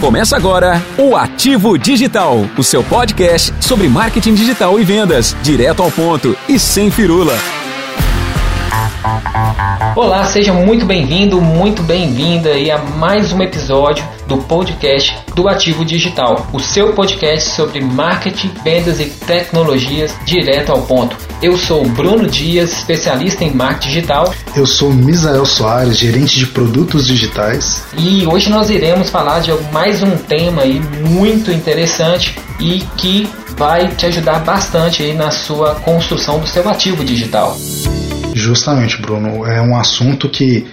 Começa agora o Ativo Digital, o seu podcast sobre marketing digital e vendas, direto ao ponto e sem firula. Olá, seja muito bem-vindo, muito bem-vinda a mais um episódio do podcast do Ativo Digital, o seu podcast sobre marketing, vendas e tecnologias direto ao ponto. Eu sou Bruno Dias, especialista em marketing digital. Eu sou Misael Soares, gerente de produtos digitais. E hoje nós iremos falar de mais um tema aí muito interessante e que vai te ajudar bastante aí na sua construção do seu ativo digital. Justamente, Bruno, é um assunto que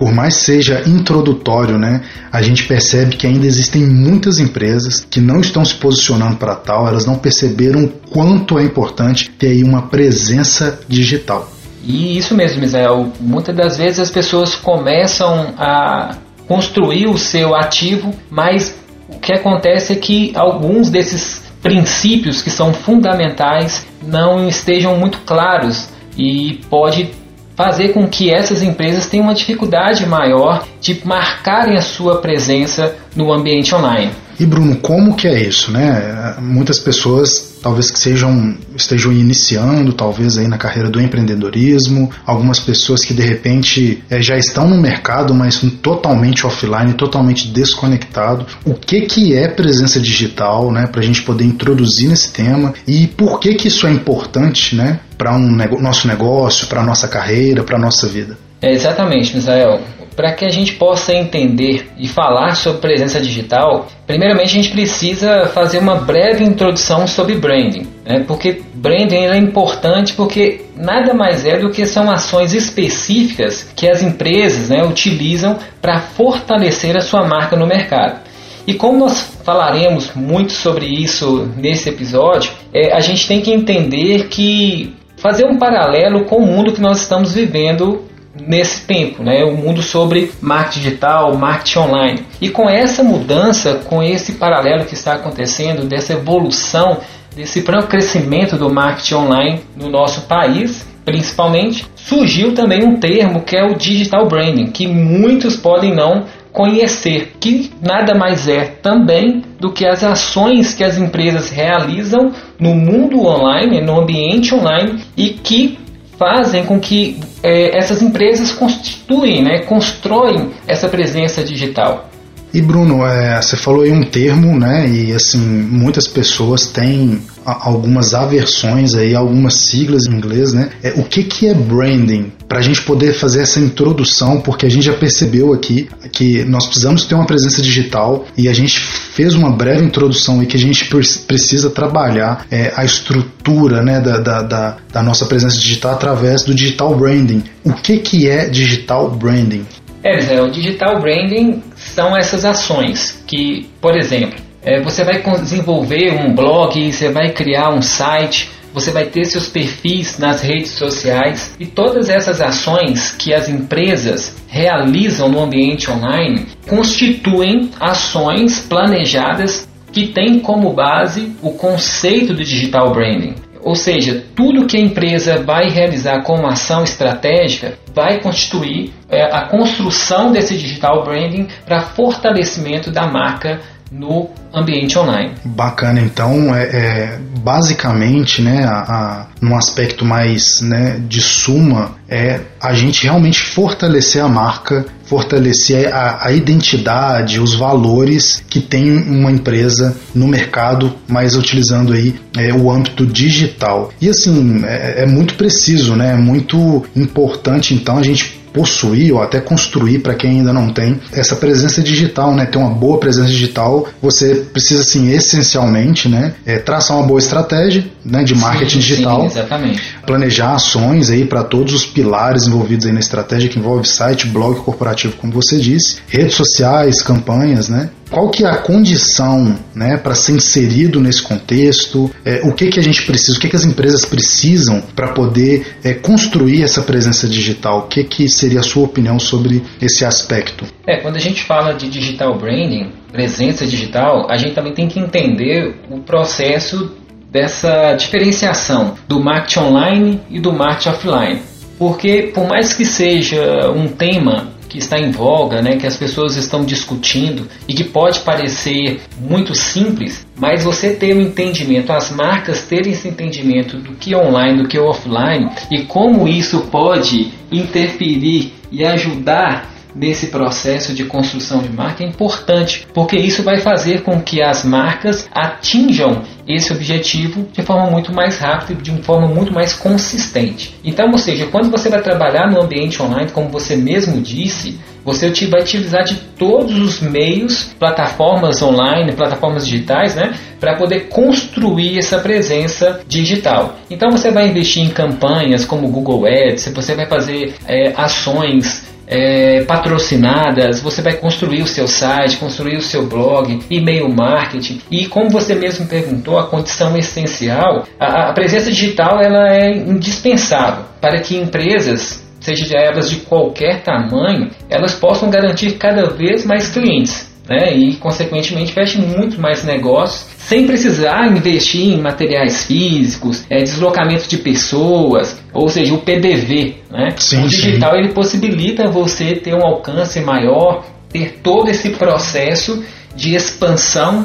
por mais seja introdutório, né, a gente percebe que ainda existem muitas empresas que não estão se posicionando para tal, elas não perceberam quanto é importante ter aí uma presença digital. E isso mesmo, Misael. Muitas das vezes as pessoas começam a construir o seu ativo, mas o que acontece é que alguns desses princípios que são fundamentais não estejam muito claros e pode fazer com que essas empresas tenham uma dificuldade maior de marcarem a sua presença no ambiente online. E Bruno, como que é isso, né? Muitas pessoas talvez que sejam estejam iniciando, talvez aí na carreira do empreendedorismo, algumas pessoas que de repente é, já estão no mercado, mas totalmente offline, totalmente desconectado. O que que é presença digital, né? Para a gente poder introduzir nesse tema e por que que isso é importante, né? Para um nosso negócio, para nossa carreira, para nossa vida. É exatamente, Misael para que a gente possa entender e falar sobre presença digital, primeiramente a gente precisa fazer uma breve introdução sobre branding, né? porque branding é importante porque nada mais é do que são ações específicas que as empresas né, utilizam para fortalecer a sua marca no mercado. E como nós falaremos muito sobre isso nesse episódio, é, a gente tem que entender que fazer um paralelo com o mundo que nós estamos vivendo nesse tempo, né? O mundo sobre marketing digital, marketing online. E com essa mudança, com esse paralelo que está acontecendo, dessa evolução, desse crescimento do marketing online no nosso país, principalmente, surgiu também um termo que é o digital branding, que muitos podem não conhecer, que nada mais é também do que as ações que as empresas realizam no mundo online, no ambiente online e que fazem com que é, essas empresas constituem, né, constroem essa presença digital. E Bruno, é, você falou aí um termo, né? E assim, muitas pessoas têm algumas aversões aí, algumas siglas em inglês, né? É, o que, que é branding? Para a gente poder fazer essa introdução, porque a gente já percebeu aqui que nós precisamos ter uma presença digital e a gente fez uma breve introdução aí que a gente precisa trabalhar é, a estrutura né, da, da, da, da nossa presença digital através do digital branding. O que, que é digital branding? É, o digital branding são essas ações que, por exemplo, é, você vai desenvolver um blog, você vai criar um site, você vai ter seus perfis nas redes sociais e todas essas ações que as empresas realizam no ambiente online constituem ações planejadas que têm como base o conceito do digital branding. Ou seja, tudo que a empresa vai realizar como ação estratégica vai constituir é, a construção desse digital branding para fortalecimento da marca no ambiente online. Bacana, então é, é basicamente, né, a, a, num aspecto mais né, de suma, é a gente realmente fortalecer a marca, fortalecer a, a identidade, os valores que tem uma empresa no mercado, mas utilizando aí é, o âmbito digital. E assim, é, é muito preciso, né, é muito importante então a gente possuir ou até construir para quem ainda não tem essa presença digital, né? Ter uma boa presença digital, você precisa assim essencialmente, né? É, traçar uma boa estratégia, né? De marketing sim, digital, sim, exatamente. Planejar ações aí para todos os pilares envolvidos aí na estratégia que envolve site, blog corporativo, como você disse, redes sociais, campanhas, né? qual que é a condição né, para ser inserido nesse contexto, é, o que, que a gente precisa, o que, que as empresas precisam para poder é, construir essa presença digital, o que, que seria a sua opinião sobre esse aspecto? É, quando a gente fala de digital branding, presença digital, a gente também tem que entender o processo dessa diferenciação do marketing online e do marketing offline. Porque por mais que seja um tema que está em voga, né, que as pessoas estão discutindo e que pode parecer muito simples, mas você ter um entendimento, as marcas terem esse entendimento do que é online, do que é offline e como isso pode interferir e ajudar nesse processo de construção de marca é importante, porque isso vai fazer com que as marcas atinjam esse objetivo de forma muito mais rápida, de uma forma muito mais consistente. Então, ou seja, quando você vai trabalhar no ambiente online, como você mesmo disse, você vai utilizar de todos os meios, plataformas online, plataformas digitais, né, para poder construir essa presença digital. Então você vai investir em campanhas como Google Ads, você vai fazer é, ações é, patrocinadas, você vai construir o seu site, construir o seu blog, e-mail marketing. E como você mesmo perguntou, a condição essencial, a, a presença digital ela é indispensável para que empresas seja elas de qualquer tamanho, elas possam garantir cada vez mais clientes. Né, e consequentemente feche muito mais negócios sem precisar investir em materiais físicos, é, deslocamento de pessoas, ou seja, o PDV. Né? Sim, o digital sim. ele possibilita você ter um alcance maior, ter todo esse processo de expansão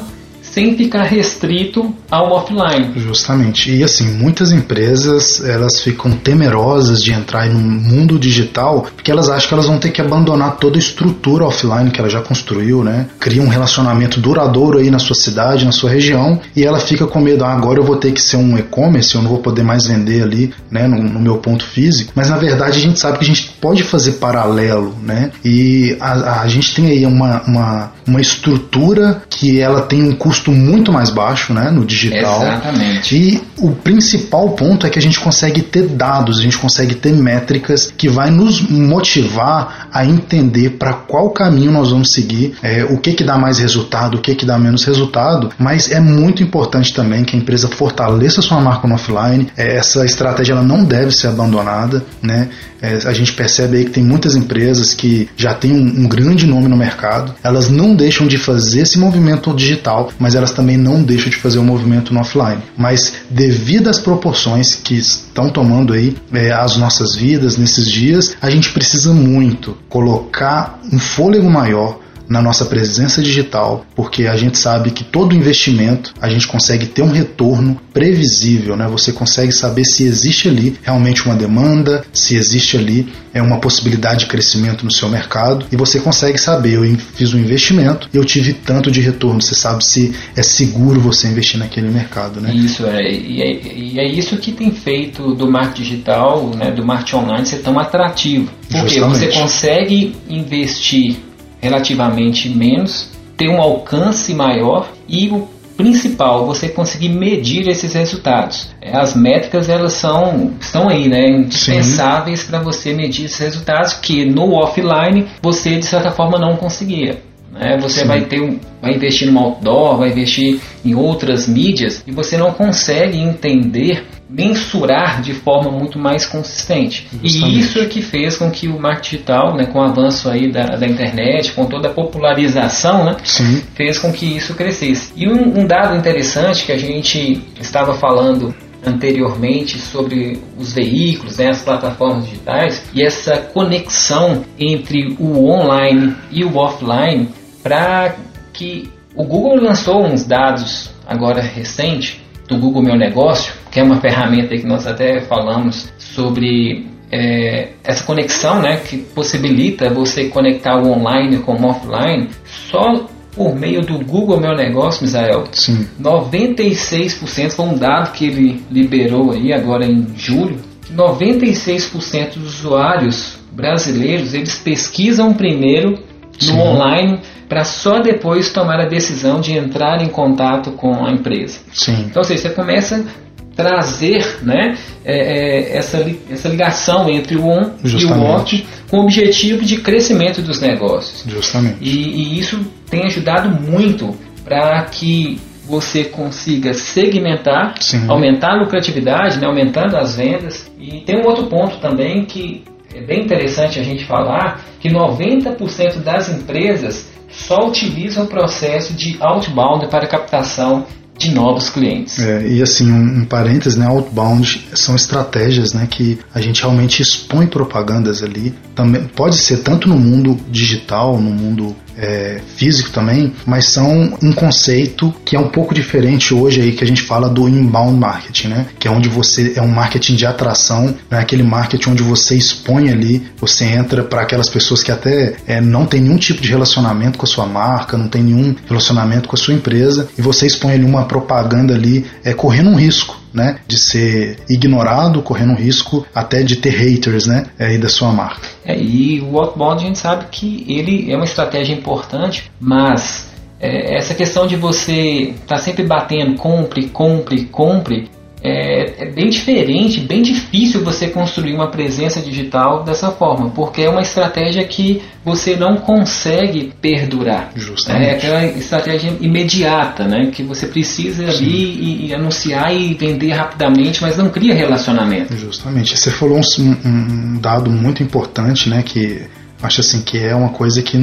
sem ficar restrito ao offline. Justamente. E assim, muitas empresas elas ficam temerosas de entrar no mundo digital porque elas acham que elas vão ter que abandonar toda a estrutura offline que ela já construiu, né? Cria um relacionamento duradouro aí na sua cidade, na sua região, e ela fica com medo, ah, agora eu vou ter que ser um e-commerce, eu não vou poder mais vender ali, né, no, no, meu ponto físico. Mas na verdade a gente sabe que a gente pode fazer paralelo, né? E a, a gente tem aí uma, uma, uma estrutura que ela tem um custo custo muito mais baixo né, no digital. Exatamente. E o principal ponto é que a gente consegue ter dados, a gente consegue ter métricas que vai nos motivar a entender para qual caminho nós vamos seguir, é, o que que dá mais resultado, o que que dá menos resultado, mas é muito importante também que a empresa fortaleça sua marca no offline, é, essa estratégia ela não deve ser abandonada, né? É, a gente percebe aí que tem muitas empresas que já têm um, um grande nome no mercado, elas não deixam de fazer esse movimento digital, mas elas também não deixam de fazer o movimento no offline. Mas devido às proporções que estão tomando aí é, as nossas vidas nesses dias, a gente precisa muito colocar um fôlego maior na nossa presença digital, porque a gente sabe que todo investimento a gente consegue ter um retorno previsível, né? Você consegue saber se existe ali realmente uma demanda, se existe ali é uma possibilidade de crescimento no seu mercado e você consegue saber, eu fiz um investimento e eu tive tanto de retorno, você sabe se é seguro você investir naquele mercado, né? Isso é, e é, e é isso que tem feito do marketing digital, né, do marketing online ser tão atrativo, porque Justamente. você consegue investir relativamente menos, ter um alcance maior e o principal, você conseguir medir esses resultados. As métricas elas são estão aí, né, indispensáveis para você medir esses resultados que no offline você de certa forma não conseguia. Né? Você Sim. vai ter um, vai investir no outdoor, vai investir em outras mídias e você não consegue entender mensurar de forma muito mais consistente. Justamente. E isso é que fez com que o marketing digital, né, com o avanço aí da, da internet, com toda a popularização, né, fez com que isso crescesse. E um, um dado interessante que a gente estava falando anteriormente sobre os veículos, né, as plataformas digitais e essa conexão entre o online e o offline para que o Google lançou uns dados agora recente do Google Meu Negócio, que é uma ferramenta que nós até falamos sobre é, essa conexão, né, que possibilita você conectar o online com o offline, só por meio do Google Meu Negócio, Misael. Sim. 96% foi um dado que ele liberou aí agora em julho. 96% dos usuários brasileiros eles pesquisam primeiro no Sim. online para só depois tomar a decisão de entrar em contato com a empresa. Sim. Então, seja, você começa trazer né, é, é, essa, essa ligação entre o on Justamente. e o off com o objetivo de crescimento dos negócios. Justamente. E, e isso tem ajudado muito para que você consiga segmentar, Sim. aumentar a lucratividade, né, aumentando as vendas. E tem um outro ponto também que é bem interessante a gente falar, que 90% das empresas só utilizam o processo de outbound para captação de novos clientes. É, e assim, um, um parênteses, né, outbound são estratégias né, que a gente realmente expõe propagandas ali. Também, pode ser tanto no mundo digital, no mundo é, físico também, mas são um conceito que é um pouco diferente hoje aí que a gente fala do inbound marketing, né? Que é onde você é um marketing de atração, né? aquele marketing onde você expõe ali, você entra para aquelas pessoas que até é, não tem nenhum tipo de relacionamento com a sua marca, não tem nenhum relacionamento com a sua empresa e você expõe ali uma propaganda ali, é correndo um risco né, de ser ignorado, correndo um risco até de ter haters, né, aí da sua marca. É, e o outbound a gente sabe que ele é uma estratégia importante, mas é, essa questão de você estar tá sempre batendo compre, compre, compre, é, é, bem diferente, bem difícil você construir uma presença digital dessa forma, porque é uma estratégia que você não consegue perdurar. Justamente. É aquela estratégia imediata, né? Que você precisa Sim. ali e, e, anunciar e vender rapidamente, mas não cria relacionamento. Justamente. Você falou um, um dado muito importante, né? Que acho assim que é uma coisa que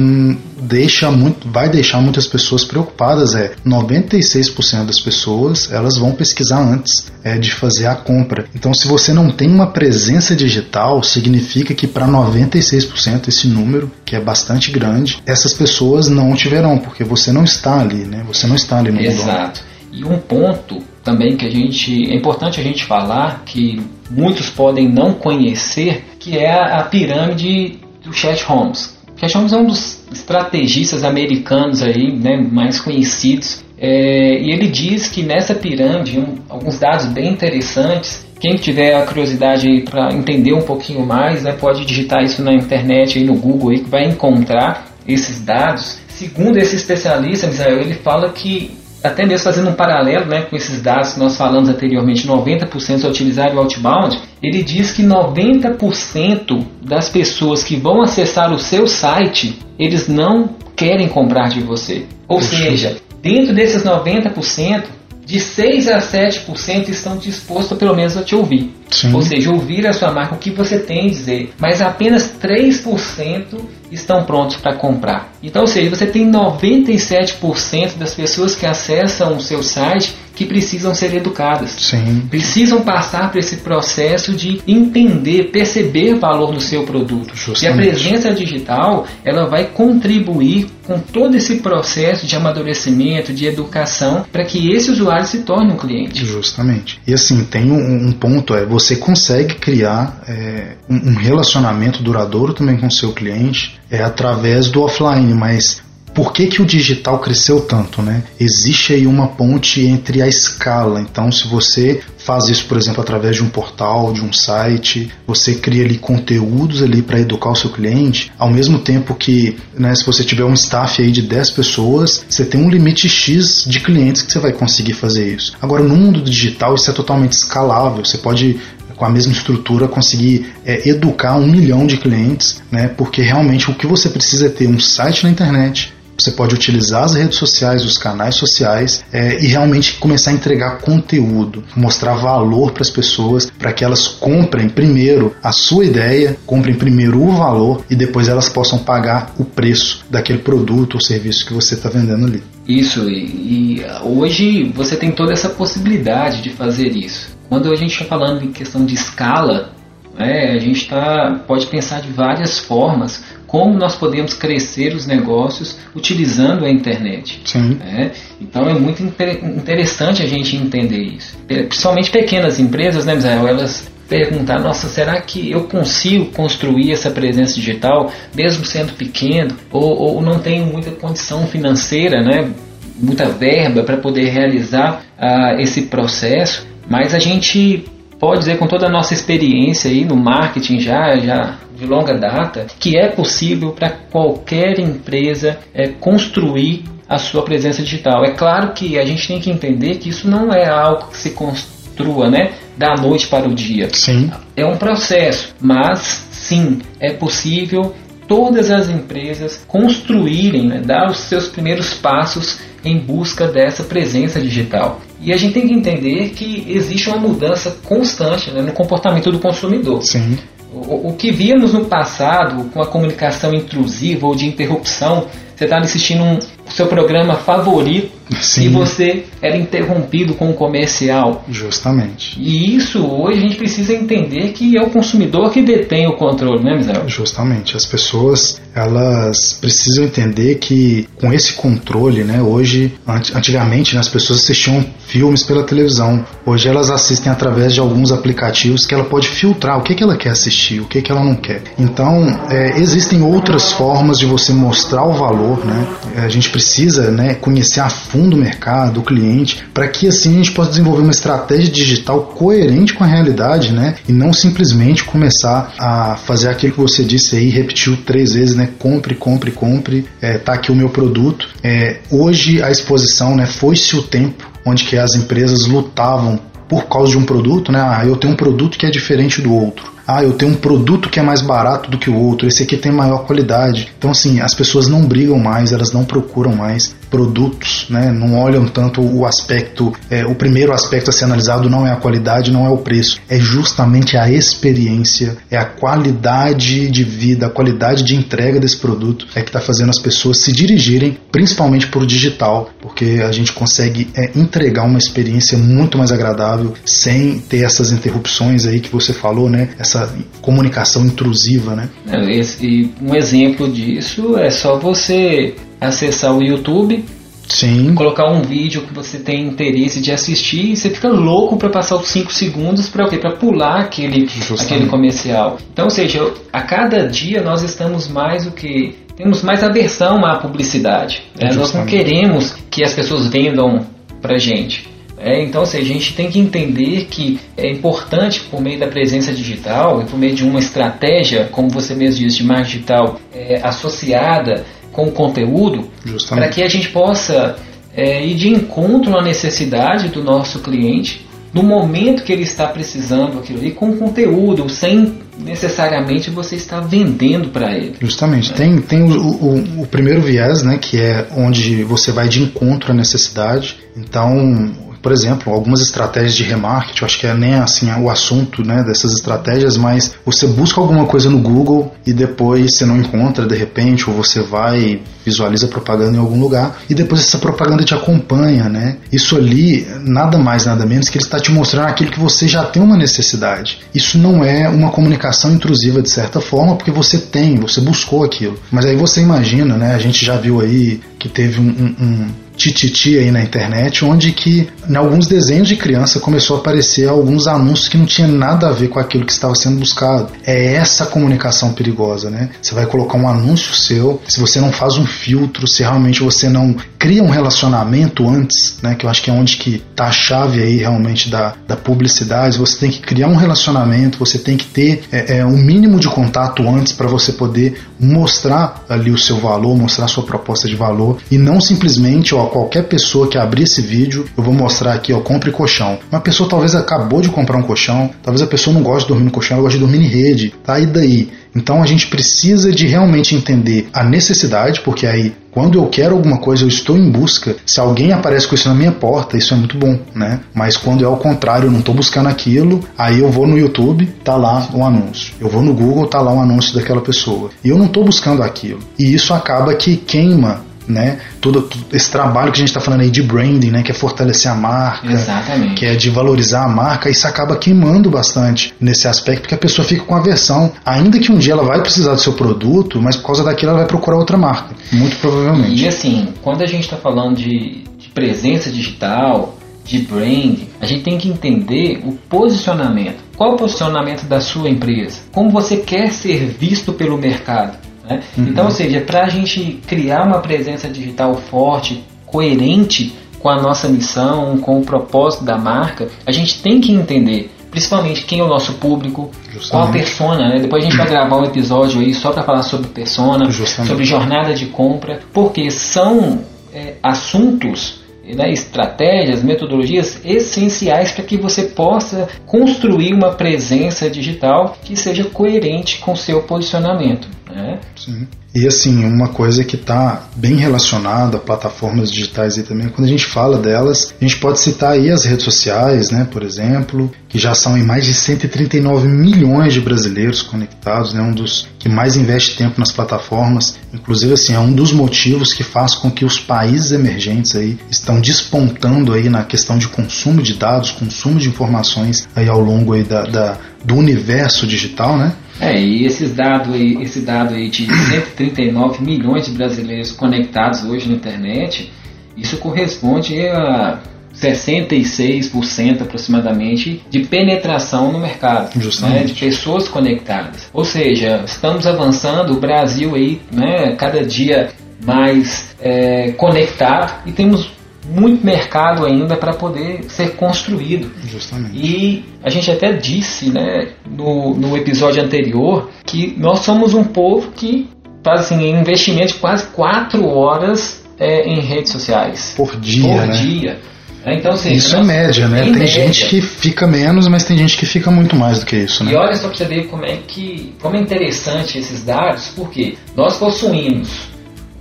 deixa muito, vai deixar muitas pessoas preocupadas. É 96% das pessoas elas vão pesquisar antes é, de fazer a compra. Então, se você não tem uma presença digital, significa que para 96% esse número, que é bastante grande, essas pessoas não tiverão, porque você não está ali, né? Você não está ali no Exato. E um ponto também que a gente é importante a gente falar que muitos podem não conhecer, que é a pirâmide do Chet Holmes. Chet Holmes é um dos estrategistas americanos aí, né, mais conhecidos. É, e ele diz que nessa pirâmide, um, alguns dados bem interessantes, quem tiver a curiosidade para entender um pouquinho mais, né, pode digitar isso na internet, aí no Google, aí, que vai encontrar esses dados. Segundo esse especialista, Misael, ele fala que até mesmo fazendo um paralelo né, com esses dados que nós falamos anteriormente, 90% utilizar o outbound, ele diz que 90% das pessoas que vão acessar o seu site, eles não querem comprar de você. Ou Puxa. seja, dentro desses 90%, de 6 a 7% estão dispostos pelo menos a te ouvir. Sim. Ou seja, ouvir a sua marca, o que você tem a dizer. Mas apenas 3% estão prontos para comprar. Então, ou seja, você tem 97% das pessoas que acessam o seu site que precisam ser educadas. Sim. Precisam passar por esse processo de entender, perceber valor no seu produto. Justamente. E a presença digital, ela vai contribuir com todo esse processo de amadurecimento, de educação, para que esse usuário se torne um cliente. Justamente. E assim, tem um, um ponto, é você consegue criar é, um, relacionamento duradouro também com o seu cliente é através do offline, mas por que, que o digital cresceu tanto, né? Existe aí uma ponte entre a escala. Então, se você faz isso, por exemplo, através de um portal, de um site, você cria ali conteúdos ali para educar o seu cliente, ao mesmo tempo que, né, se você tiver um staff aí de 10 pessoas, você tem um limite X de clientes que você vai conseguir fazer isso. Agora, no mundo digital, isso é totalmente escalável. Você pode com a mesma estrutura conseguir é, educar um milhão de clientes, né? Porque realmente o que você precisa é ter um site na internet, você pode utilizar as redes sociais, os canais sociais é, e realmente começar a entregar conteúdo, mostrar valor para as pessoas, para que elas comprem primeiro a sua ideia, comprem primeiro o valor e depois elas possam pagar o preço daquele produto ou serviço que você está vendendo ali. Isso, e, e hoje você tem toda essa possibilidade de fazer isso. Quando a gente está falando em questão de escala, é, a gente tá, pode pensar de várias formas como nós podemos crescer os negócios utilizando a internet. Sim. É, então é muito inter interessante a gente entender isso. Principalmente pequenas empresas, né, Misael? Elas perguntar, nossa, será que eu consigo construir essa presença digital mesmo sendo pequeno ou, ou não tenho muita condição financeira, né? Muita verba para poder realizar uh, esse processo, mas a gente pode dizer com toda a nossa experiência aí no marketing já, já de longa data, que é possível para qualquer empresa é, construir a sua presença digital. É claro que a gente tem que entender que isso não é algo que se construa, né, da noite para o dia. Sim. É um processo, mas sim, é possível todas as empresas construírem, né, dar os seus primeiros passos em busca dessa presença digital. E a gente tem que entender que existe uma mudança constante né, no comportamento do consumidor. Sim. O, o, que víamos no passado com a comunicação intrusiva ou de interrupção Você está assistindo um, seu programa favorito Sim. e você era interrompido com um comercial. Justamente. E isso hoje a gente precisa entender que é o consumidor que detém o controle, né, Misael? Justamente. As pessoas elas precisam entender que com esse controle, né, hoje, antigamente né, as pessoas assistiam filmes pela televisão. Hoje elas assistem através de alguns aplicativos que ela pode filtrar o que, que ela quer assistir, o que, que ela não quer. Então, é, existem outras formas de você mostrar o valor, né? A gente precisa né, conhecer a fundo o mercado, o cliente, para que assim a gente possa desenvolver uma estratégia digital coerente com a realidade, né? E não simplesmente começar a fazer aquilo que você disse aí, repetiu três vezes, né? Compre, compre, compre, é, tá aqui o meu produto. É, hoje a exposição, né? Foi-se o tempo onde que as empresas lutavam por causa de um produto, né? Ah, eu tenho um produto que é diferente do outro ah, eu tenho um produto que é mais barato do que o outro, esse aqui tem maior qualidade. Então, assim, as pessoas não brigam mais, elas não procuram mais produtos, né? Não olham tanto o aspecto, é, o primeiro aspecto a ser analisado não é a qualidade, não é o preço, é justamente a experiência, é a qualidade de vida, a qualidade de entrega desse produto é que está fazendo as pessoas se dirigirem, principalmente por digital, porque a gente consegue é, entregar uma experiência muito mais agradável sem ter essas interrupções aí que você falou, né? Essa comunicação intrusiva, né? Esse, um exemplo disso é só você acessar o YouTube, Sim. colocar um vídeo que você tem interesse de assistir e você fica louco para passar os 5 segundos para o quê? Para pular aquele, aquele comercial. Então, ou seja, a cada dia nós estamos mais o que temos mais aversão à publicidade. Né? Nós não queremos que as pessoas vendam para gente. É, então, assim, a gente tem que entender que é importante, por meio da presença digital e por meio de uma estratégia, como você mesmo disse, de marketing digital é, associada com o conteúdo, para que a gente possa é, ir de encontro à necessidade do nosso cliente no momento que ele está precisando aquilo ali, com conteúdo, sem necessariamente você estar vendendo para ele. Justamente. É. Tem, tem o, o, o, primeiro viés, né, que é onde você vai de encontro à necessidade. Então, por exemplo, algumas estratégias de remarketing, eu acho que é nem assim o assunto né, dessas estratégias, mas você busca alguma coisa no Google e depois você não encontra de repente, ou você vai visualiza propaganda em algum lugar e depois essa propaganda te acompanha, né? Isso ali nada mais nada menos que ele está te mostrando aquilo que você já tem uma necessidade. Isso não é uma comunicação intrusiva de certa forma, porque você tem, você buscou aquilo. Mas aí você imagina, né? A gente já viu aí que teve um, um, um tititi aí na internet, onde que em alguns desenhos de criança começou a aparecer alguns anúncios que não tinha nada a ver com aquilo que estava sendo buscado. É essa comunicação perigosa, né? Você vai colocar um anúncio seu, se você não faz um filtro, se realmente você não cria um relacionamento antes, né? Que eu acho que é onde que tá a chave aí realmente da, da publicidade. Você tem que criar um relacionamento, você tem que ter é, é um mínimo de contato antes para você poder mostrar ali o seu valor, mostrar a sua proposta de valor e não simplesmente, ó, qualquer pessoa que abrir esse vídeo, eu vou mostrar aqui, ó, compre colchão. Uma pessoa talvez acabou de comprar um colchão, talvez a pessoa não goste de dormir no colchão, ela gosta de dormir em rede, tá? E daí? Então a gente precisa de realmente entender a necessidade, porque aí quando eu quero alguma coisa, eu estou em busca. Se alguém aparece com isso na minha porta, isso é muito bom, né? Mas quando é ao contrário, eu não estou buscando aquilo, aí eu vou no YouTube, tá lá um anúncio. Eu vou no Google, tá lá um anúncio daquela pessoa. E eu não estou buscando aquilo. E isso acaba que queima né? Todo, esse trabalho que a gente está falando aí de branding, né? Que é fortalecer a marca, Exatamente. que é de valorizar a marca, isso acaba queimando bastante nesse aspecto, porque a pessoa fica com aversão, ainda que um dia ela vai precisar do seu produto, mas por causa daquilo ela vai procurar outra marca, muito provavelmente. E assim, quando a gente está falando de, de presença digital, de branding, a gente tem que entender o posicionamento. Qual o posicionamento da sua empresa? Como você quer ser visto pelo mercado? Né? Uhum. Então, ou seja, para a gente criar uma presença digital forte, coerente com a nossa missão, com o propósito da marca, a gente tem que entender principalmente quem é o nosso público, Justamente. qual a persona, né? Depois a gente vai gravar um episódio aí só para falar sobre persona, Justamente. sobre jornada de compra, porque são é, assuntos né, estratégias, metodologias essenciais para que você possa construir uma presença digital que seja coerente com seu posicionamento. Né? Sim. E assim, uma coisa que está bem relacionada a plataformas digitais aí também, quando a gente fala delas, a gente pode citar aí as redes sociais, né, por exemplo, que já são em mais de 139 milhões de brasileiros conectados, né, um dos que mais investe tempo nas plataformas. Inclusive, assim, é um dos motivos que faz com que os países emergentes aí estão despontando aí na questão de consumo de dados, consumo de informações aí ao longo aí da, da do universo digital, né? É, e esses dados aí, esse dado aí de 139 milhões de brasileiros conectados hoje na internet, isso corresponde a 66% aproximadamente de penetração no mercado, né, de pessoas conectadas. Ou seja, estamos avançando, o Brasil aí, né, cada dia mais é, conectado e temos muito mercado ainda para poder ser construído. Justamente. E a gente até disse né, no, no episódio anterior que nós somos um povo que faz assim, investimento de quase 4 horas é, em redes sociais. Por dia. Por né? dia. Então, assim, isso é média, né? Tem média. gente que fica menos, mas tem gente que fica muito mais do que isso, né? E olha só para você ver como é que como é interessante esses dados, porque nós possuímos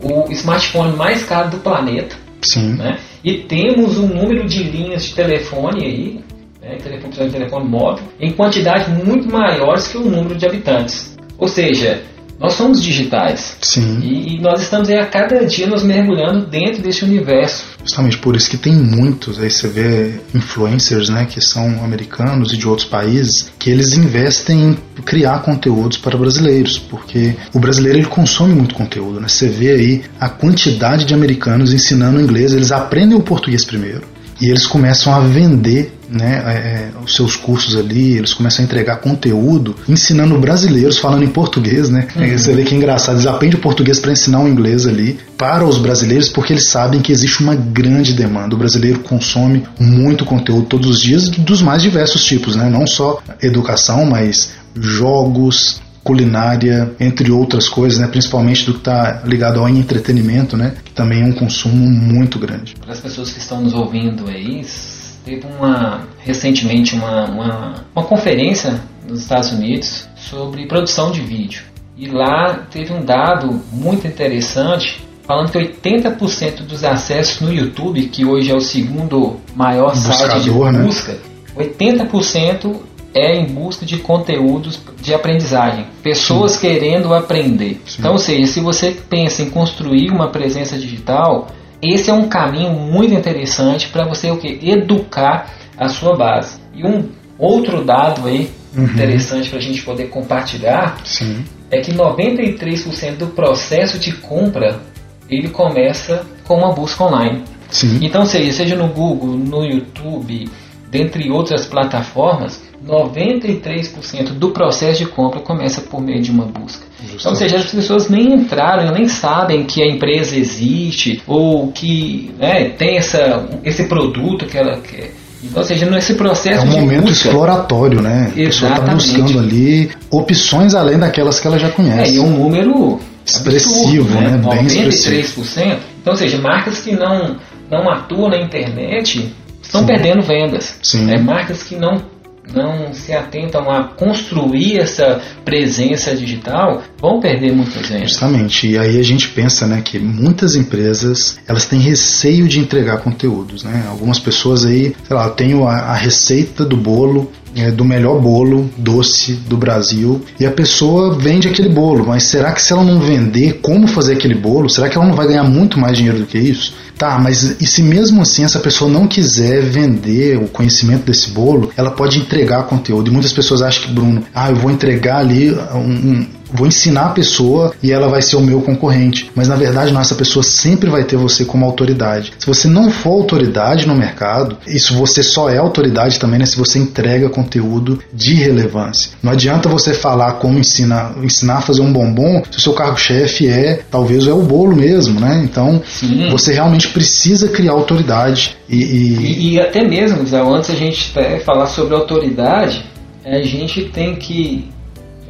o smartphone mais caro do planeta, Sim. Né? E temos um número de linhas de telefone aí, né, telefone, telefone móvel, em quantidades muito maiores que o número de habitantes. Ou seja, nós somos digitais. Sim. E, e, nós estamos aí a cada dia nos mergulhando dentro desse universo. Justamente por isso que tem muitos, aí você vê influencers, né, que são americanos e de outros países, que eles investem em criar conteúdos para brasileiros, porque o brasileiro ele consome muito conteúdo, né? Você vê aí a quantidade de americanos ensinando inglês, eles aprendem o português primeiro e eles começam a vender né, é, os seus cursos ali, eles começam a entregar conteúdo ensinando brasileiros falando em português, né? Uhum. Você vê que é engraçado, eles aprendem o português para ensinar o inglês ali para os brasileiros porque eles sabem que existe uma grande demanda. O brasileiro consome muito conteúdo todos os dias dos mais diversos tipos, né? Não só educação, mas jogos, culinária, entre outras coisas, né? principalmente do que está ligado ao entretenimento, né? que também é um consumo muito grande. Para as pessoas que estão nos ouvindo aí, teve uma recentemente uma, uma, uma conferência nos Estados Unidos sobre produção de vídeo. E lá teve um dado muito interessante falando que 80% dos acessos no YouTube, que hoje é o segundo maior site de né? busca, né? 80% é em busca de conteúdos de aprendizagem, pessoas Sim. querendo aprender. Sim. Então, ou seja, se você pensa em construir uma presença digital, esse é um caminho muito interessante para você o que educar a sua base. E um outro dado aí uhum. interessante para a gente poder compartilhar Sim. é que 93% do processo de compra ele começa com uma busca online. Sim. Então, seja, seja no Google, no YouTube, dentre outras plataformas, 93% do processo de compra começa por meio de uma busca. Justamente. Então, ou seja, as pessoas nem entraram, nem sabem que a empresa existe ou que né, tem essa, esse produto que ela quer. Então, ou seja, nesse processo É um de momento busca, exploratório, né? A pessoa está buscando ali opções além daquelas que ela já conhece. É, e um número expressivo, absurdo, né? né? Bem 93%. expressivo. Então, ou seja, marcas que não, não atuam na internet estão Sim. perdendo vendas. Sim. É, marcas que não não se atentam a construir essa presença digital vão perder muitas vendas. Justamente. E aí a gente pensa, né, que muitas empresas elas têm receio de entregar conteúdos, né? Algumas pessoas aí, sei lá, eu tenho a, a receita do bolo é, do melhor bolo doce do Brasil e a pessoa vende aquele bolo, mas será que se ela não vender como fazer aquele bolo, será que ela não vai ganhar muito mais dinheiro do que isso? Tá, mas e se mesmo assim essa pessoa não quiser vender o conhecimento desse bolo, ela pode entregar conteúdo. E muitas pessoas acham que, Bruno, ah, eu vou entregar ali um, um vou ensinar a pessoa e ela vai ser o meu concorrente. Mas na verdade, não, essa pessoa sempre vai ter você como autoridade. Se você não for autoridade no mercado, isso você só é autoridade também né, se você entrega conteúdo de relevância. Não adianta você falar como ensinar, ensinar a fazer um bombom se o seu cargo-chefe é, talvez, é o bolo mesmo, né? Então, Sim. você realmente precisa criar autoridade. E, e... E, e até mesmo, Zé, antes a gente falar sobre autoridade, a gente tem que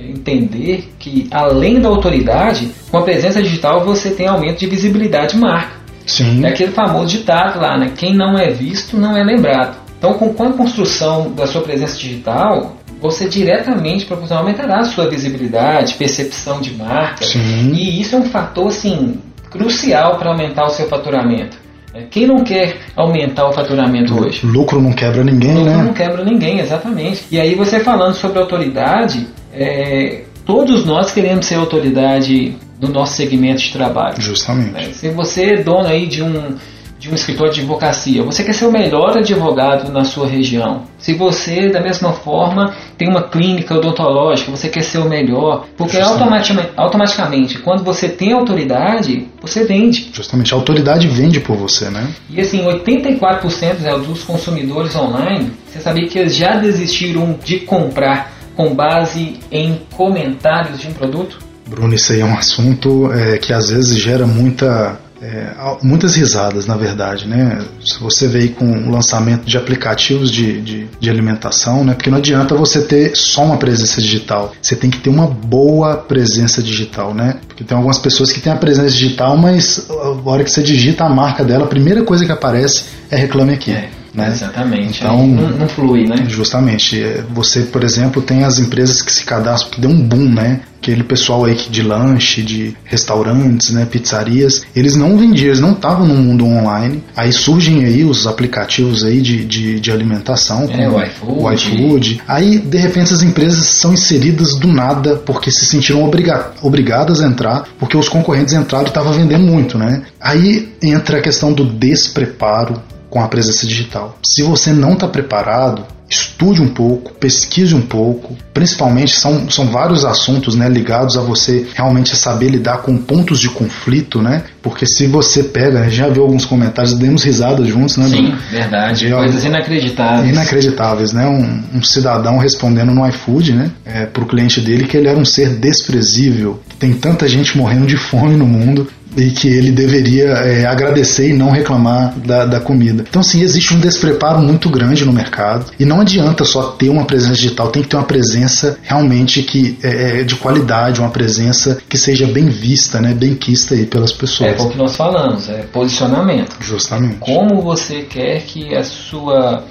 entender que além da autoridade, com a presença digital você tem aumento de visibilidade de marca. Sim. É aquele famoso ditado lá, né? Quem não é visto não é lembrado. Então, com, a construção da sua presença digital, você diretamente proporcional aumentará a sua visibilidade, percepção de marca. Sim. E isso é um fator assim crucial para aumentar o seu faturamento. É, quem não quer aumentar o faturamento hoje? Lucro não quebra ninguém, Lucro né? não quebra ninguém, exatamente. E aí você falando sobre autoridade, é, todos nós queremos ser autoridade no nosso segmento de trabalho. Justamente. né? Se você é dono aí de um, de um escritório de advocacia, você quer ser o melhor advogado na sua região. Se você, da mesma forma, tem uma clínica odontológica, você quer ser o melhor, porque automaticamente, automaticamente, quando você tem autoridade, você vende. Justamente. A autoridade vende por você, né? E assim, 84% né, dos consumidores online, você sabia que eles já desistiram de comprar com base em comentários de um produto? Bruno, isso aí é um assunto é, que às vezes gera muita, é, muitas risadas, na verdade, né? Se você vê com o lançamento de aplicativos de, de, de alimentação, né? Porque não adianta você ter só uma presença digital, você tem que ter uma boa presença digital, né? Porque tem algumas pessoas que têm a presença digital, mas a hora que você digita a marca dela, a primeira coisa que aparece é reclame aqui. Né? Exatamente. Então- não, não flui, né? Justamente. É, Você, por exemplo, tem as empresas que se cadastram, que deu um boom, né? Aquele pessoal aí que de lanche, de restaurantes, né, pizzarias, eles não vendiam, eles não estavam no mundo online. Aí surgem aí os aplicativos aí de, de, de alimentação, É, como o iFood. o iFood. Aí, de repente, as empresas são inseridas do nada porque se sentiram obriga obrigadas a entrar, porque os concorrentes entraram e estavam vendendo muito, né? Aí entra a questão do despreparo com a presença digital. Se você não está preparado, estude um pouco, pesquise um pouco. Principalmente são, são vários assuntos né, ligados a você realmente saber lidar com pontos de conflito, né? Porque se você pega, já viu alguns comentários, demos risada juntos, né? Sim, verdade. Eu- Coisas inacreditáveis. inacreditáveis, né? Um, um cidadão respondendo no iFood, né? É, pro cliente dele que ele era um ser desprezível, que tem tanta gente morrendo de fome no mundo e que ele deveria é, agradecer e não reclamar da, da comida. Então, sim, existe um despreparo muito grande no mercado e não adianta só ter uma presença digital, tem que ter uma presença realmente que é, é de qualidade, uma presença que seja bem vista, né? Bem quista aí pelas É pessoas. o que nós falamos, é posicionamento. Justamente. Como você quer que a sua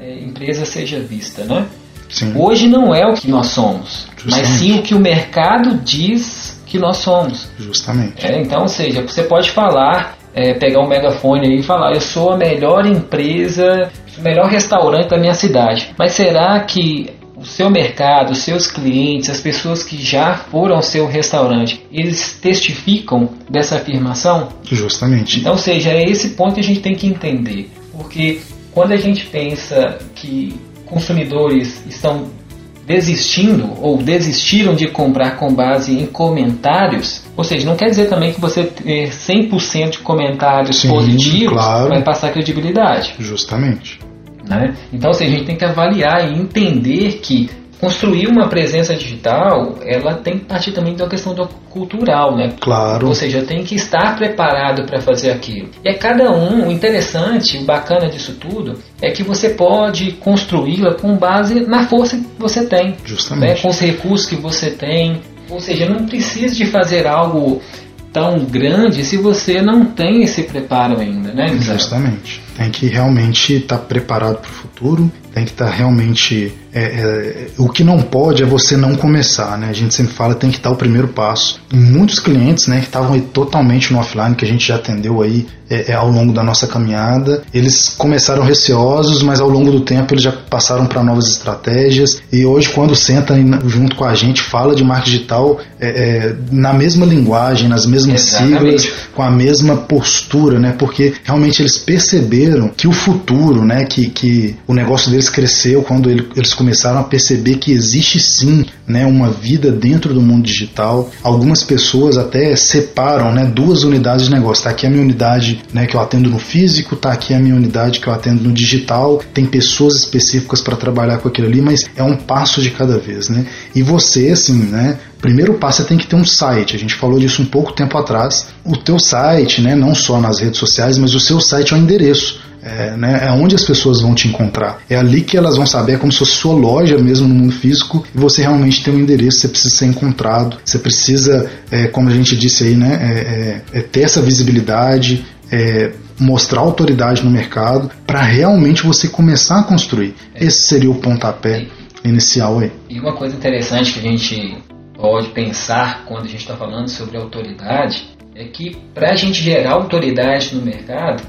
é, empresa seja vista, né? Sim. Hoje não é o que nós somos, mas Justamente. sim o que o mercado diz que nós somos. Justamente. É, então, ou seja, você pode falar, é, pegar um megafone e falar, eu sou a melhor empresa, o melhor restaurante da minha cidade. Mas será que o seu mercado, os seus clientes, as pessoas que já foram ao seu restaurante, eles testificam dessa afirmação? Justamente. Então, ou seja, é esse ponto que a gente tem que entender. Porque quando a gente pensa que consumidores estão desistindo ou desistiram de comprar com base em comentários, ou seja, não quer dizer também que você ter 100% de comentários Sim, positivos claro. vai passar credibilidade. Justamente. Né? Então, assim, a gente tem que avaliar e entender que construir uma presença digital, ela tem que partir também da questão do cultural, né? Claro. Ou seja, tem que estar preparado para fazer aquilo. E é cada um, o interessante, o bacana disso tudo, é que você pode construí-la com base na força que você tem, né? Justamente. com os recursos que você tem. Ou seja, não precisa de fazer algo tão grande se você não tem esse preparo ainda, né? Misael? Tem que realmente estar preparado para o futuro, tem que estar realmente. é, é, o que não pode é você não começar, né? A gente sempre fala tem que dar o primeiro passo. E muitos clientes, né, que estavam totalmente no offline, que a gente já atendeu aí é, é, ao longo da nossa caminhada, eles começaram receosos, mas ao longo do tempo eles já passaram para novas estratégias. E hoje, quando na- junto com a gente, fala de marketing digital é, é, na mesma linguagem, nas mesmas Exatamente. siglas, com a mesma postura, né? Porque realmente eles perceberam que o futuro, né? Que, que o negócio deles cresceu quando ele- eles começaram a perceber que existe sim, né? Uma vida dentro do mundo digital. Algumas pessoas até separam, né? Duas unidades de negócio. Tá aqui a minha unidade, né? Que eu atendo no físico, tá aqui a minha unidade que eu atendo no digital. Tem pessoas específicas para trabalhar com aquilo ali, mas é um passo de cada vez, né? E você, assim, né? Primeiro passo é tem que ter um site. A gente falou disso um pouco tempo atrás. O teu site, né, não só nas redes sociais, mas o seu site é o endereço. É, né, é onde as pessoas vão te encontrar. É ali que elas vão saber, é como se fosse sua loja mesmo no mundo físico, e você realmente tem um endereço, você precisa ser encontrado, você precisa, é, como a gente disse aí, né, é, é, é ter essa visibilidade, é, mostrar autoridade no mercado para realmente você começar a construir. Esse seria o pontapé inicial aí. E uma coisa interessante que a gente pode pensar quando a gente está falando sobre autoridade é que para a gente gerar autoridade no mercado,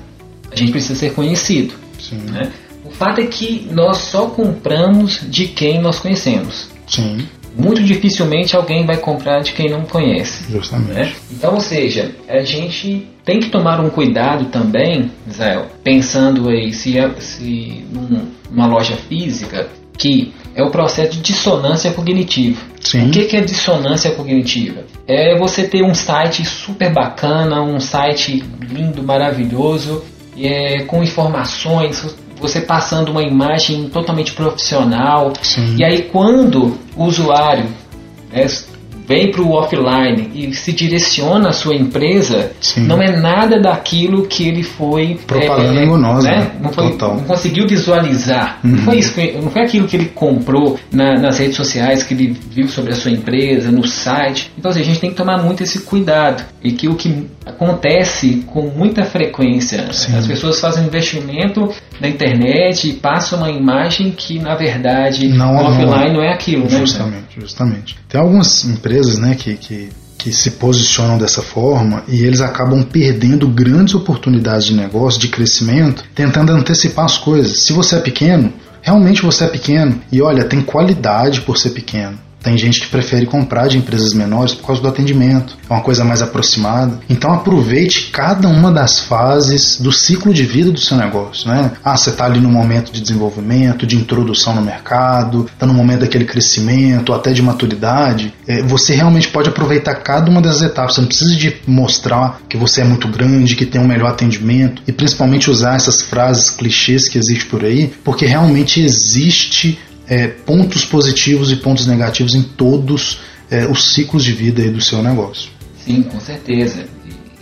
a gente precisa ser conhecido. Né? O fato é que nós só compramos de quem nós conhecemos. Sim. Muito dificilmente alguém vai comprar de quem não conhece. Justamente. Né? Então, ou seja, a gente tem que tomar um cuidado também, Israel, pensando aí se, se numa loja física que é o processo de dissonância cognitiva. Sim. O que é dissonância cognitiva? É você ter um site super bacana, um site lindo, maravilhoso, é, com informações, você passando uma imagem totalmente profissional. Sim. E aí quando o usuário né, vem para o offline e se direciona à sua empresa, Sim. não é nada daquilo que ele foi propaganda é, enganosa, né? não, foi, não conseguiu visualizar. Uhum. Não foi isso, não foi aquilo que ele comprou na, nas redes sociais, que ele viu sobre a sua empresa, no site. Então assim, a gente tem que tomar muito esse cuidado e que o que acontece com muita frequência, Sim. as pessoas fazem investimento na internet e passam uma imagem que na verdade Não, não offline é. não é aquilo, né? Justamente, justamente. Tem algumas empresas né, que, que, que se posicionam dessa forma e eles acabam perdendo grandes oportunidades de negócio, de crescimento, tentando antecipar as coisas. Se você é pequeno, realmente você é pequeno. E olha, tem qualidade por ser pequeno. Tem gente que prefere comprar de empresas menores por causa do atendimento, é uma coisa mais aproximada. Então aproveite cada uma das fases do ciclo de vida do seu negócio. Né? Ah, você está ali no momento de desenvolvimento, de introdução no mercado, está no momento daquele crescimento, até de maturidade. É, você realmente pode aproveitar cada uma das etapas. Você não precisa de mostrar que você é muito grande, que tem um melhor atendimento e principalmente usar essas frases clichês que existem por aí, porque realmente existe é, pontos positivos e pontos negativos em todos é, os ciclos de vida do seu negócio. Sim, com certeza.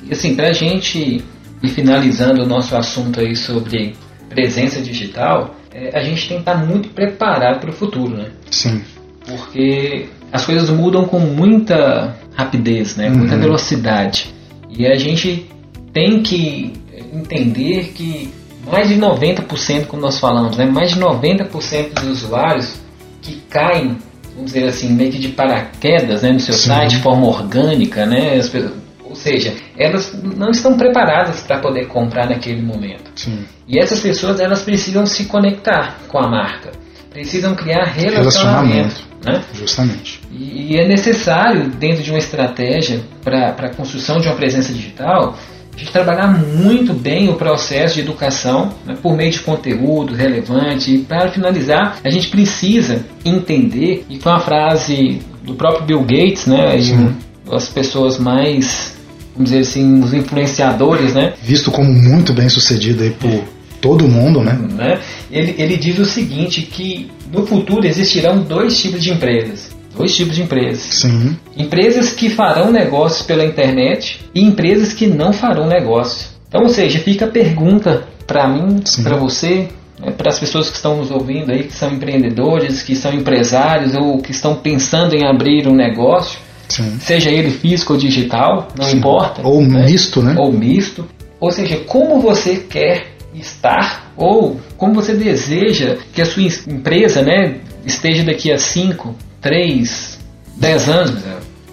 E assim, para a gente ir finalizando o nosso assunto aí sobre presença digital, é, a gente tem que estar muito preparado para o futuro, né? Sim. Porque as coisas mudam com muita rapidez, né? Muita Uhum. velocidade. E a gente tem que entender que mais de 90%, como nós falamos, né? mais de 90% dos usuários que caem, vamos dizer assim, meio que de paraquedas né? no seu Sim. site de forma orgânica, né? As pessoas- ou seja, elas não estão preparadas para poder comprar naquele momento. Sim. E essas pessoas elas precisam se conectar com a marca, precisam criar relacionamento. Relacionamento. Né? Justamente. E, e é necessário, dentro de uma estratégia para a construção de uma presença digital, a gente trabalhar muito bem o processo de educação né, por meio de conteúdo relevante. E para finalizar, a gente precisa entender, e foi uma frase do próprio Bill Gates, né, e Sim. as pessoas mais, vamos dizer assim, os influenciadores, né, Visto como muito bem sucedido aí por todo mundo, né? né? Ele, ele diz o seguinte, que no futuro existirão dois tipos de empresas. Dois tipos de empresas. Sim. Empresas que farão negócios pela internet e empresas que não farão negócio. Então, ou seja, fica a pergunta para mim, para você, né, para as pessoas que estão nos ouvindo aí, que são empreendedores, que são empresários ou que estão pensando em abrir um negócio, Sim. seja ele físico ou digital, não Sim. importa. Ou né? misto, né? ou misto. Ou seja, como você quer estar ou como você deseja que a sua em- empresa né, esteja daqui a 5, 3, 10 anos.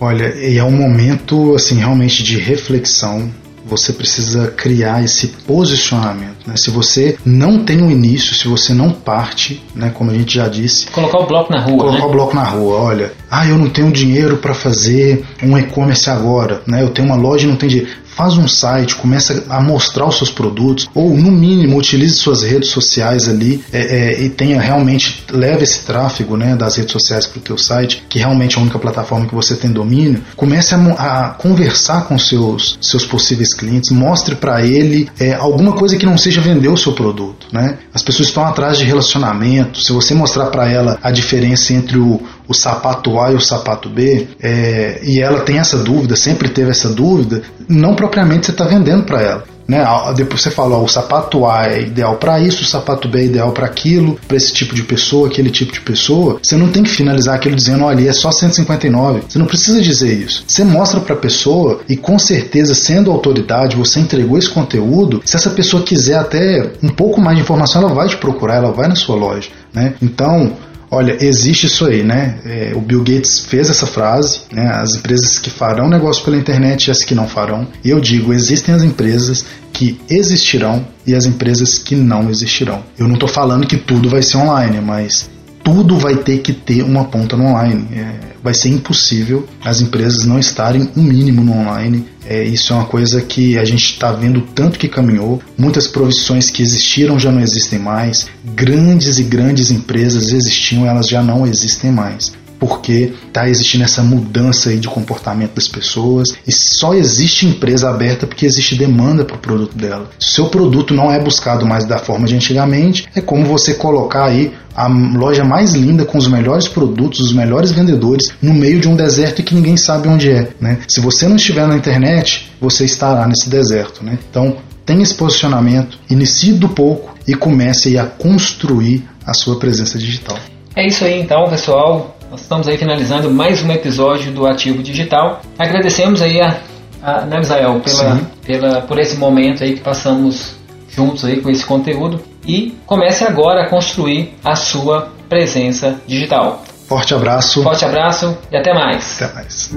Olha, e é um momento assim realmente de reflexão. Você precisa criar esse posicionamento. Né? Se você não tem um início, se você não parte, né, como a gente já disse, Colocar o bloco na rua, colocar né? o bloco na rua. Olha, ah, eu não tenho dinheiro para fazer um e-commerce agora, né? Eu tenho uma loja e não tenho dinheiro. Faz um site, começa a mostrar os seus produtos, ou no mínimo utilize suas redes sociais ali é, é, e tenha realmente leve esse tráfego né, das redes sociais para o teu site, que realmente é a única plataforma que você tem domínio. Comece a, a conversar com seus seus possíveis clientes, mostre para ele é, alguma coisa que não seja vender o seu produto, né? As pessoas estão atrás de relacionamento. Se você mostrar para ela a diferença entre o, o sapato A e o sapato B, é, e ela tem essa dúvida, sempre teve essa dúvida, não propriamente você está vendendo para ela. Né? Depois você fala, ó, o sapato A é ideal para isso, o sapato B é ideal para aquilo, para esse tipo de pessoa, aquele tipo de pessoa. Você não tem que finalizar aquilo dizendo, olha, é só 159. Você não precisa dizer isso. Você mostra para a pessoa e com certeza, sendo autoridade, você entregou esse conteúdo. Se essa pessoa quiser até um pouco mais de informação, ela vai te procurar, ela vai na sua loja. Né? Então, Olha, existe isso aí, né? É, o Bill Gates fez essa frase, né? As empresas que farão negócio pela internet e as que não farão. E eu digo, existem as empresas que existirão e as empresas que não existirão. Eu não estou falando que tudo vai ser online, mas tudo vai ter que ter uma ponta no online. É, vai ser impossível as empresas não estarem um mínimo no online. É, isso é uma coisa que a gente está vendo tanto que caminhou. Muitas profissões que existiram já não existem mais. Grandes e grandes empresas existiam, elas já não existem mais porque está existindo essa mudança aí de comportamento das pessoas e só existe empresa aberta porque existe demanda para o produto dela. Se o seu produto não é buscado mais da forma de antigamente, é como você colocar aí a loja mais linda com os melhores produtos, os melhores vendedores no meio de um deserto que ninguém sabe onde é, né? Se você não estiver na internet, você estará nesse deserto, né? Então, tenha esse posicionamento, inicie do pouco e comece a construir a sua presença digital. É isso aí então, pessoal. Nós estamos aí finalizando mais um episódio do Ativo Digital. Agradecemos aí a, a né, Misael, pela, pela, por esse momento aí que passamos juntos aí com esse conteúdo e comece agora a construir a sua presença digital. Forte abraço. Forte abraço e até mais. Até mais.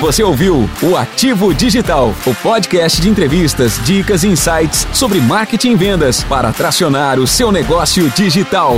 Você ouviu o Ativo Digital, o podcast de entrevistas, dicas e insights sobre marketing e vendas para tracionar o seu negócio digital.